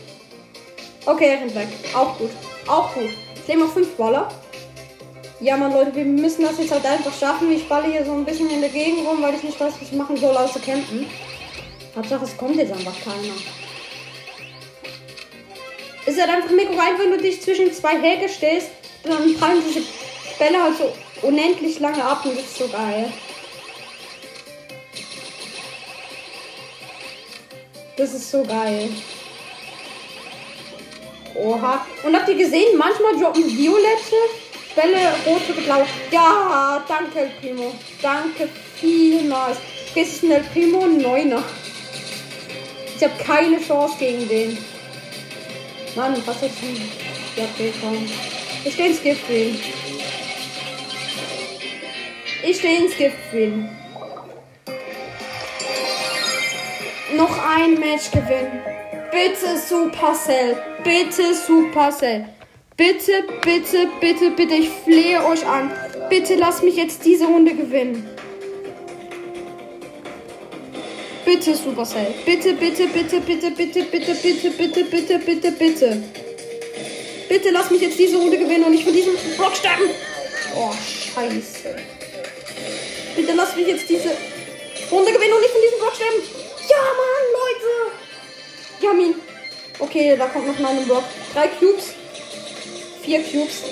Okay, er rennt weg. Auch gut. Auch gut. Ich nehme noch 5 Baller. Ja, man, Leute, wir müssen das jetzt halt einfach schaffen. Ich balle hier so ein bisschen in der Gegend rum, weil ich nicht weiß, was ich machen soll, außer campen. Hauptsache, es kommt jetzt einfach keiner. Ist halt einfach mega geil, wenn du dich zwischen zwei Häke stellst, dann prallen diese Bälle halt so unendlich lange ab und das ist so geil. Das ist so geil. Oha. Und habt ihr gesehen, manchmal droppen violette Bälle, rote, blau. Ja, danke, Primo. Danke vielmals. Ist ein El Primo, Neuner. Ich habe keine Chance gegen den. Mann, was jetzt ein... Ja, okay, komm. Ich stehe ins Gift Ich stehe ins Gift Noch ein Match gewinnen. Bitte Supercell. Bitte Supercell. Bitte, bitte, bitte, bitte. Ich flehe euch an. Bitte lasst mich jetzt diese Runde gewinnen. Bitte Supercell. Bitte, bitte, bitte, bitte, bitte, bitte, bitte, bitte, bitte, bitte, bitte. Bitte lass mich jetzt diese Runde gewinnen und nicht von diesem Block sterben. Oh, scheiße. Bitte lass mich jetzt diese Runde gewinnen und nicht von diesem Block sterben. Ja, Mann, Leute. Jamin. Okay, da kommt noch mal ein Block. Drei Cubes. Vier Cubes.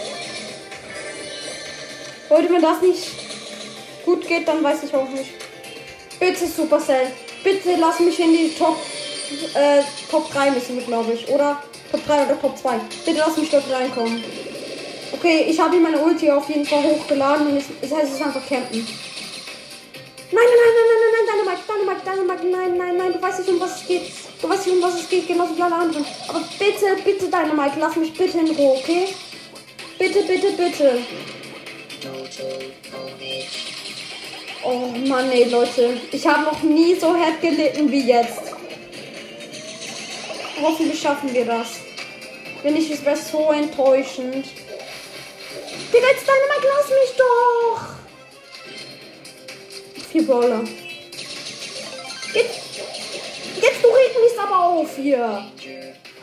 Wollte mir das nicht gut geht, dann weiß ich auch nicht. Bitte Supercell. Bitte lass mich in die Top, äh, Top 3 müssen wir, glaube ich. Oder Top 3 oder Top 2. Bitte lass mich dort reinkommen. Okay, ich habe meine Ulti auf jeden Fall hochgeladen und es, es heißt, es einfach campen. Nein, nein, nein, nein, nein, nein, Dynamite, Dynamite, Dynamite, nein, nein, nein, du weißt nicht, um was es geht. Du weißt nicht, um was es geht, genauso wie alle anderen. Aber bitte, bitte, Dynamite, lass mich bitte in Ruhe, okay? Bitte, bitte, bitte. Oh Mann, ey, Leute. Ich habe noch nie so hart gelitten wie jetzt. Hoffentlich schaffen wir das. Wenn nicht, es wäre so enttäuschend. Digga, jetzt Dynamite, lass mich doch! Vier Brawler. Jetzt, jetzt du reg mich aber auf hier.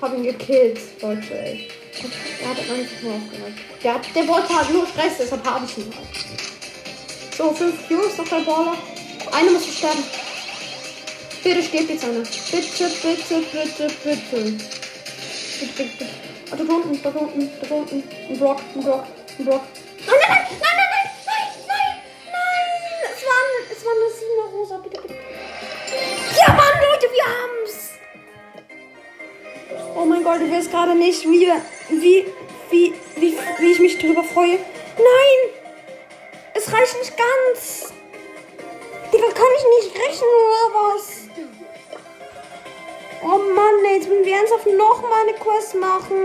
Hab ihn gekillt, Leute, ey. Er hat einfach nur aufgehört. Der, hat, der wollte halt nur Stress, deshalb habe ich ihn halt. So, fünf Cubes noch der Baller. Eine muss sterben. Bitte stirb jetzt einer. Bitte, bitte, bitte, bitte. Bitte, bitte, bitte. Ah, da unten, da unten, da unten. Ein Brock, ein Brock, ein nein, nein, nein, nein, nein, nein, wir haben's. Oh mein Gott, ich weiß gerade nicht, wie, wie, wie, wie, wie ich mich darüber freue. Nein! Es reicht nicht ganz. Digga, kann ich nicht rechnen oder was? Oh Mann, ey, jetzt müssen wir ernsthaft noch mal eine Quest machen.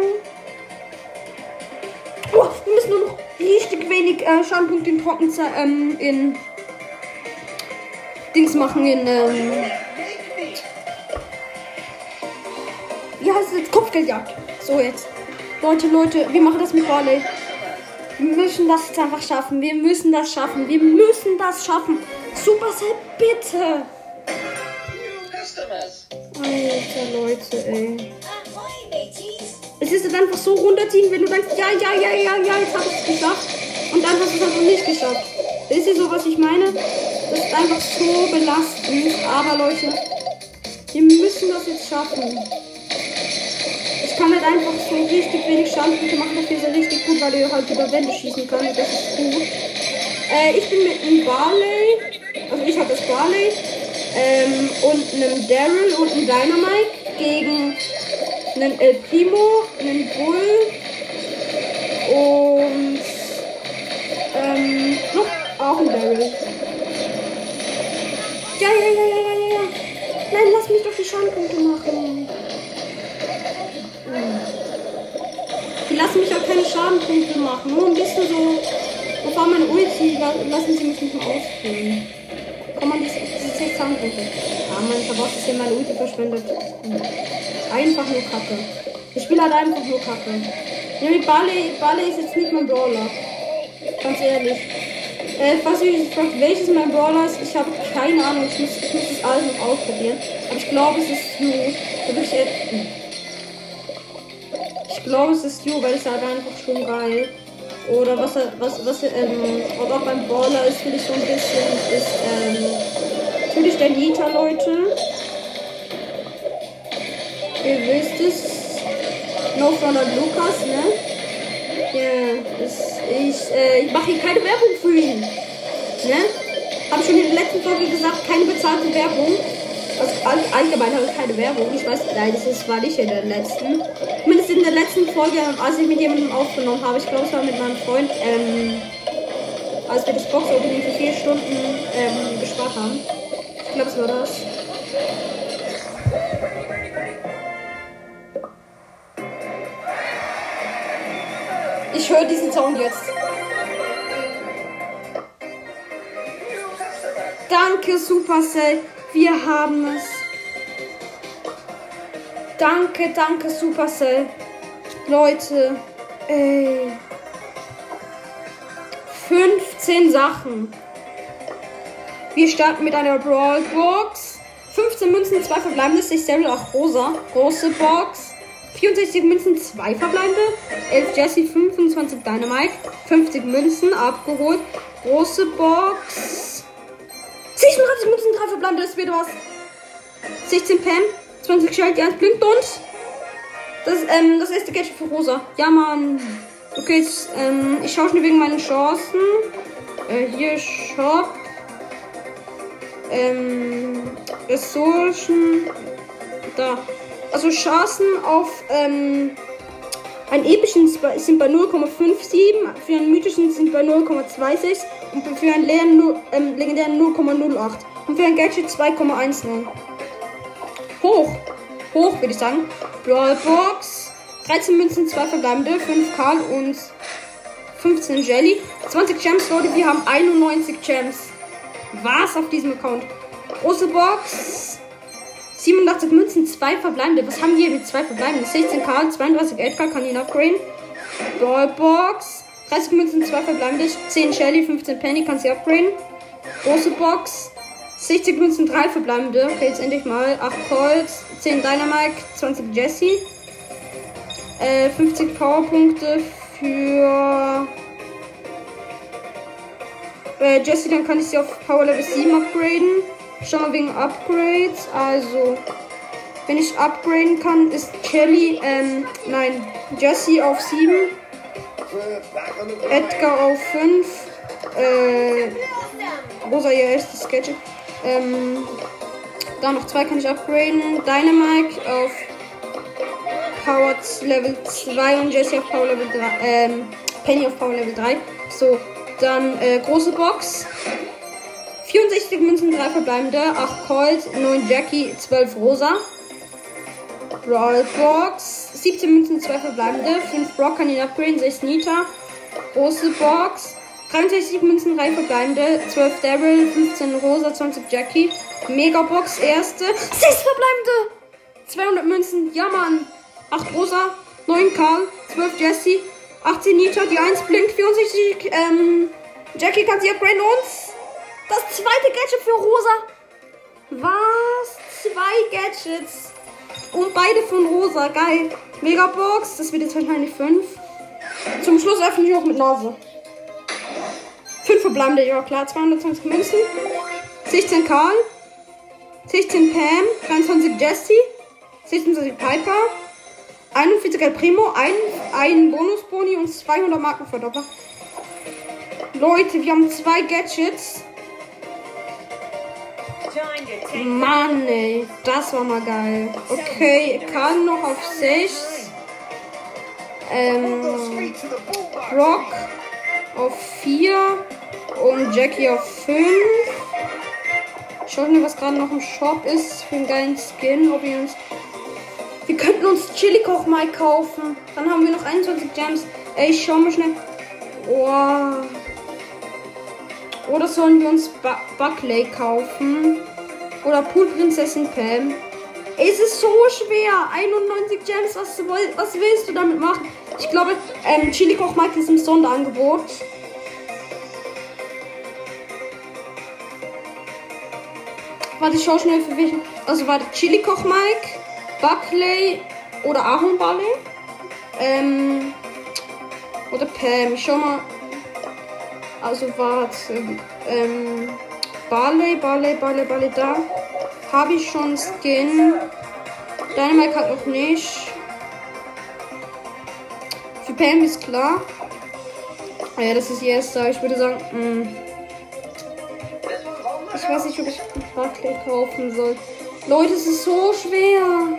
Oh, wir müssen nur noch richtig wenig äh, Schadenpunkte in Trockenzeit, ähm, in Dings machen, in, ähm, wie heißt es jetzt? Kopfgeldjagd. So jetzt. Leute, Leute, wir machen das mit Barley. Wir müssen das jetzt einfach schaffen. Wir müssen das schaffen. Wir müssen das schaffen. Supercell, bitte. Alter, Leute, ey. Es ist jetzt einfach so runterziehen, wenn du denkst, ja, ja, ja, ja, ja, jetzt hab ich es geschafft. Und dann hast du es einfach nicht geschafft. Ist ihr so, was ich meine? Das ist einfach so belastend. Aber Leute, wir müssen das jetzt schaffen. Ich kann halt einfach so richtig wenig Schadenpunkte machen. Das ist so richtig gut, weil er halt über Wände schießen kann. Das ist gut. Äh, ich bin mit einem Barley. Also ich habe das Barley. Ähm, und einem Daryl und einem Dynamite gegen einen El Primo, einen Bull und ähm, noch auch ein Daryl. Ja, ja, ja, ja, ja, ja. Nein, lass mich doch die Schadenpunkte machen. Die lassen mich auch keine Schadenpunkte machen. Nur ein bisschen so. Das war meine Ulti. Lassen sie mich nicht mehr ausführen. Komm mal, diese, diese 6 Schadenpunkte. Ah, mein Verboss ist hier meine Ulti verschwendet. Einfach nur Kacke. Ich spiele halt einfach nur Kacke. Ja, mit Barley, Barley ist jetzt nicht mein Brawler. Ganz ehrlich. Äh, falls ihr euch fragt, welches mein Brawler ist, ich habe keine Ahnung. Ich muss, ich muss das alles noch ausprobieren. Aber ich glaube, es ist Stu. Da ich, äh, ich glaube, es ist Stu, weil es halt einfach schon geil. Oder was er, was, was ähm, oder auch beim Brawler ist, finde ich so ein bisschen, ist, ähm, natürlich der Nita, Leute. Ihr wisst es. No Front und Lukas, ne? Ja, ist, ich, äh, ich mache hier keine Werbung für ihn. Ne? Habe schon in der letzten Folge gesagt, keine bezahlte Werbung. Also all, allgemein habe ich keine Werbung. Ich weiß, nein, das war nicht in der letzten. Zumindest in der letzten Folge, als ich mit jemandem aufgenommen habe. Ich glaube, es war mit meinem Freund, ähm, als wir das Box-Opening für vier Stunden ähm, gespart haben. Ich glaube, es war das. Ich höre diesen Sound jetzt. Danke, Supercell. Wir haben es. Danke, danke, Supercell. Leute, ey. 15 Sachen. Wir starten mit einer Brawl Box. 15 Münzen, 2 verbleibende, 6 Daryl, auch rosa. Große Box. 64 Münzen, 2 verbleibende. 11 Jesse, 25 Dynamite. 50 Münzen, abgeholt. Große Box. 36 Münzen, 3 verbleibende, das wird was. 16 Pam, 20 Shelly, 1 blinkt uns. Das, ähm, das erste Gadget für Rosa. Ja, Mann. Okay, jetzt, ähm, ich schaue schon wegen meinen Chancen. Äh, hier Shop. Ähm, Ressourcen. Da. Also Chancen auf, ähm, einen epischen sind bei 0,57, für einen mythischen sind bei 0,26 und für einen ähm, legendären 0,08 und für ein Gadget 2,19. Hoch. Hoch, würde ich sagen. Brawlbox. 13 Münzen, 2 verbleibende, 5 Karl und 15 Jelly. 20 Gems, Leute, wir haben 91 Gems. Was auf diesem Account? Große Box. 87 Münzen, 2 verbleibende. Was haben wir mit 2 verbleibende? 16 Karl, 32 Edgar, kann ihn upgraden. Ballbox. 30 Münzen, 2 verbleibende. 10 Shelly, 15 Penny, kann sie upgraden. Große Box. 60 Münzen, 3 verbleibende. Okay, jetzt endlich mal. 8 Colts, 10 Dynamite, 20 Jesse. Äh, 50 Powerpunkte für äh, Jesse, dann kann ich sie auf Power Level 7 upgraden. Schon mal wegen Upgrades. Also, wenn ich upgraden kann, ist Kelly, ähm, nein, Jesse auf 7. Edgar auf 5. Äh, Rosa ihr erstes Gadget. Ähm, da noch zwei kann ich upgraden. Dynamite auf Power Level 2 und Jesse auf Power Level 3. Ähm, Penny auf Power Level 3. So, dann äh, große Box. 64 Münzen, 3 verbleibende, 8 Colt, 9 Jackie, 12 Rosa. Brawl Box. 17 Münzen, 2 verbleibende, 5 Brock kann ihn upgraden, 6 Nita. Große Box. 63 Münzen, 3 verbleibende, 12 Daryl, 15 Rosa, 20 Jackie. Megabox, erste. 6 verbleibende! 200 Münzen, ja Mann. 8 Rosa, 9 Karl, 12 Jesse, 18 Nita, die 1 blinkt, 64 ähm, Jackie kann sie upgraden und das zweite Gadget für Rosa. Was? Zwei Gadgets. Und beide von Rosa. Geil. Megabox. Das wird jetzt wahrscheinlich 5. Zum Schluss öffne ich auch mit Nase. 5 verbleibende, ja klar. 220 Münzen. 16 Karl. 16 Pam. 23 Jesse. 16 Piper. 41 El Primo. Ein, ein Bonus-Boni und 200 Marken verdoppelt. Leute, wir haben zwei Gadgets. Mann, ey. Das war mal geil. Okay, kann noch auf 6. Ähm, Brock auf 4. Und Jackie auf 5. Schauen wir, was gerade noch im Shop ist für einen geilen Skin. Ob wir uns. Wir könnten uns Chili Koch mal kaufen. Dann haben wir noch 21 Gems. Ey, schau mal schnell. Oh. Oder sollen wir uns ba Buckley kaufen? Oder Poolprinzessin Pam? Es ist so schwer. 91 Gems, was, was willst du damit machen? Ich glaube, ähm, Chili Koch Mike ist im Sonderangebot. Warte, ich schau schnell für welchen. Also warte, Chili Koch Mike, Buckley oder Ahornballe. Ähm. Oder Pam. Ich schau mal. Also warte. Ähm. Barley, Barley, Barley, Barley da. Habe ich schon Skin. Dynamite hat noch nicht. Für Pam ist klar. Ah ja, das ist erste. Ich würde sagen, mh. Hm. ich weiß nicht, ob ich Barclay kaufen soll. Leute, es ist so schwer.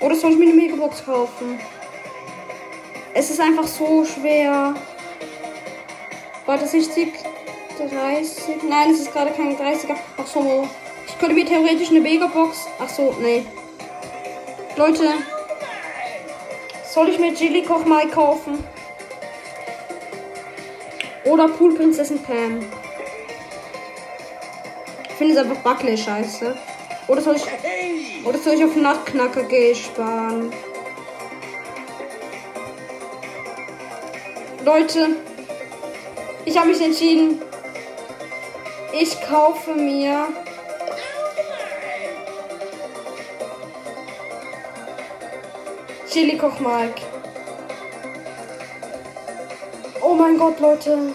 Oder soll ich mir eine Megabox kaufen? Es ist einfach so schwer. War das 60? 30? Nein, es ist gerade kein 30er. Ach so. Ich könnte mir theoretisch eine Megabox. Ach so, nee. Leute. Soll ich mir Chili Koch mal kaufen? Oder Poolprinzessin Pam? Ich finde es einfach Buckley scheiße. Oder soll ich. Oder soll ich auf Nachtknacker G sparen? Leute, ich habe mich entschieden. Ich kaufe mir Chili Kochmark. Oh mein Gott, Leute.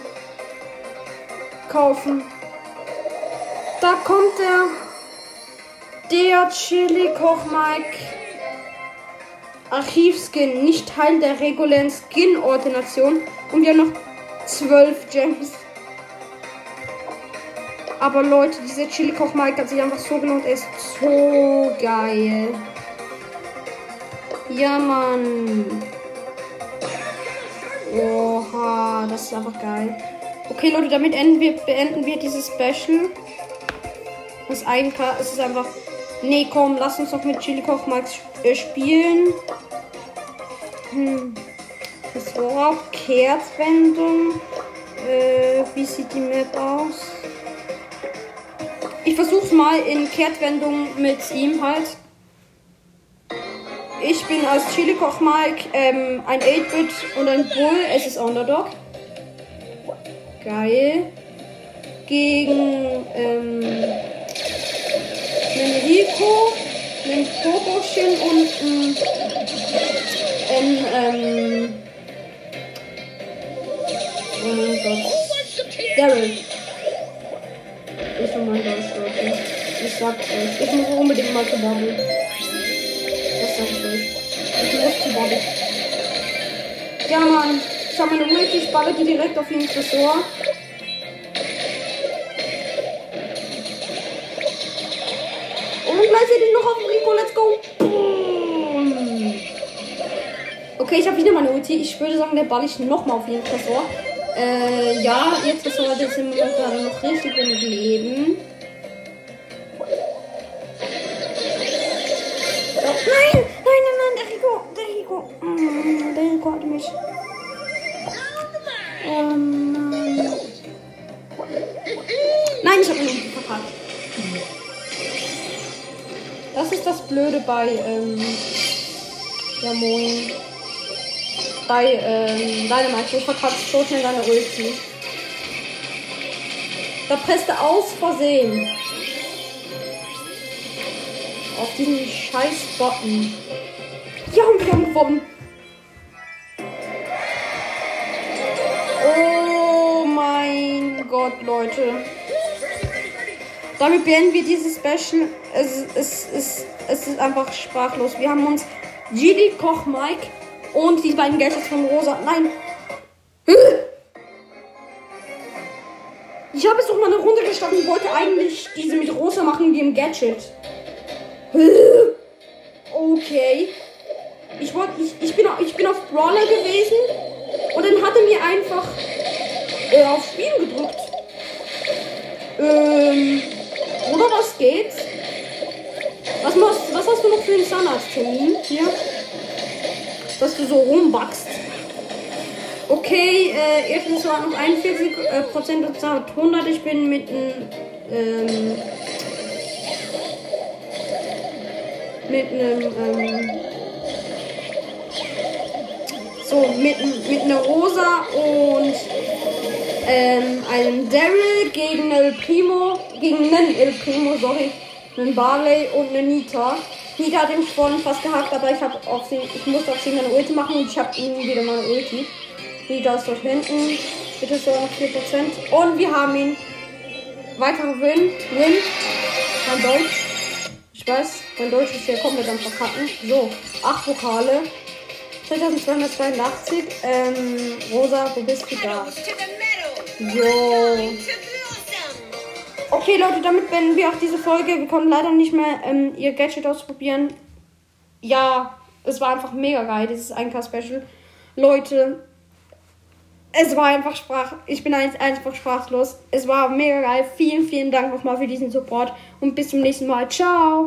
Kaufen. Da kommt der. Der Chili Kochmark. Archivskin, nicht Teil der regulären Skin-Ordination. Und wir haben noch 12 Gems. Aber Leute, dieser Chili Koch Mike hat sich einfach so gelohnt. Er ist so geil. Ja, Mann. Oha, das ist einfach geil. Okay, Leute, damit wir, beenden wir dieses Special. Das ein es ist einfach. Nee, komm, lass uns doch mit Chili Koch Max äh, spielen. Hm. Das Kehrtwendung. Äh, wie sieht die Map aus? Ich versuch's mal in Kehrtwendung mit ihm halt. Ich bin als Chili Koch Mike ähm, ein 8-Bit und ein Bull. Es ist Underdog. Geil. Gegen ähm, Rico, einen Popochen und einen, ähm, oh mein Gott. Daryl. Ich und mein Deutsch. Ich sag's euch. Ich muss unbedingt mal zu Bubble. Das sag ich euch. Ich muss zu Bubble. Ja, Mann. Ich habe meine Ulti, ich balle die direkt auf den Tresor. Okay, ich habe wieder meine Ulti. Ich würde sagen, der ball ich nochmal auf jeden Tresor. Äh, ja, jetzt ist heute sind wir gerade noch richtig wenig Leben. So, nein, nein, nein, nein, der Rico, der Rico. Mm, der Rico hat mich. Oh nein. Nein, ich habe ihn verpackt. Das ist das Blöde bei, ähm, ja moin. Bei, ähm, Dynamite, du verkackst so schnell deine Ulti. Da presst er aus Versehen. Auf diesen scheiß Button. Ja, und wir haben gewonnen. Oh mein Gott, Leute. Damit beenden wir dieses Special. Es, es, es, es ist einfach sprachlos. Wir haben uns Gili Koch Mike und die beiden Gadgets von Rosa. Nein. Ich habe jetzt noch mal eine Runde gestartet und wollte eigentlich diese mit Rosa machen, die im Gadget. Okay. Ich, wollte, ich, ich, bin, ich bin auf Brawler gewesen und dann hat er mir einfach äh, auf Spielen gedrückt. Ähm, oder was geht's? Was, machst, was hast du noch für einen Zahnarzttermin hier? Dass du so rumbackst. Okay, äh, erstens war noch 41 äh, Prozent und 100. Ich bin mit einem ähm, mit einem ähm, so mit mit einer Rosa und ähm, einem Daryl gegen El Primo gegen einen El Primo sorry einen Barley und eine Nita. Nita hat ihn vorhin fast gehackt, aber ich habe auf sie ich musste auf sie meine Ulti machen und ich habe ihm wieder meine Ulti. Nita ist dort hinten. Bitte so noch 4%. Und wir haben ihn. Weiterer Win. Win. Mein Deutsch. Ich weiß, mein Deutsch ist hier komplett am Verkacken. So, 8 Vokale. 3282. Ähm, Rosa, wo bist du da? Jo. Okay, Leute, damit beenden wir auch diese Folge. Wir konnten leider nicht mehr ähm, ihr Gadget ausprobieren. Ja, es war einfach mega geil, dieses 1K-Special. Leute, es war einfach Sprach. Ich bin einfach sprachlos. Es war mega geil. Vielen, vielen Dank nochmal für diesen Support und bis zum nächsten Mal. Ciao.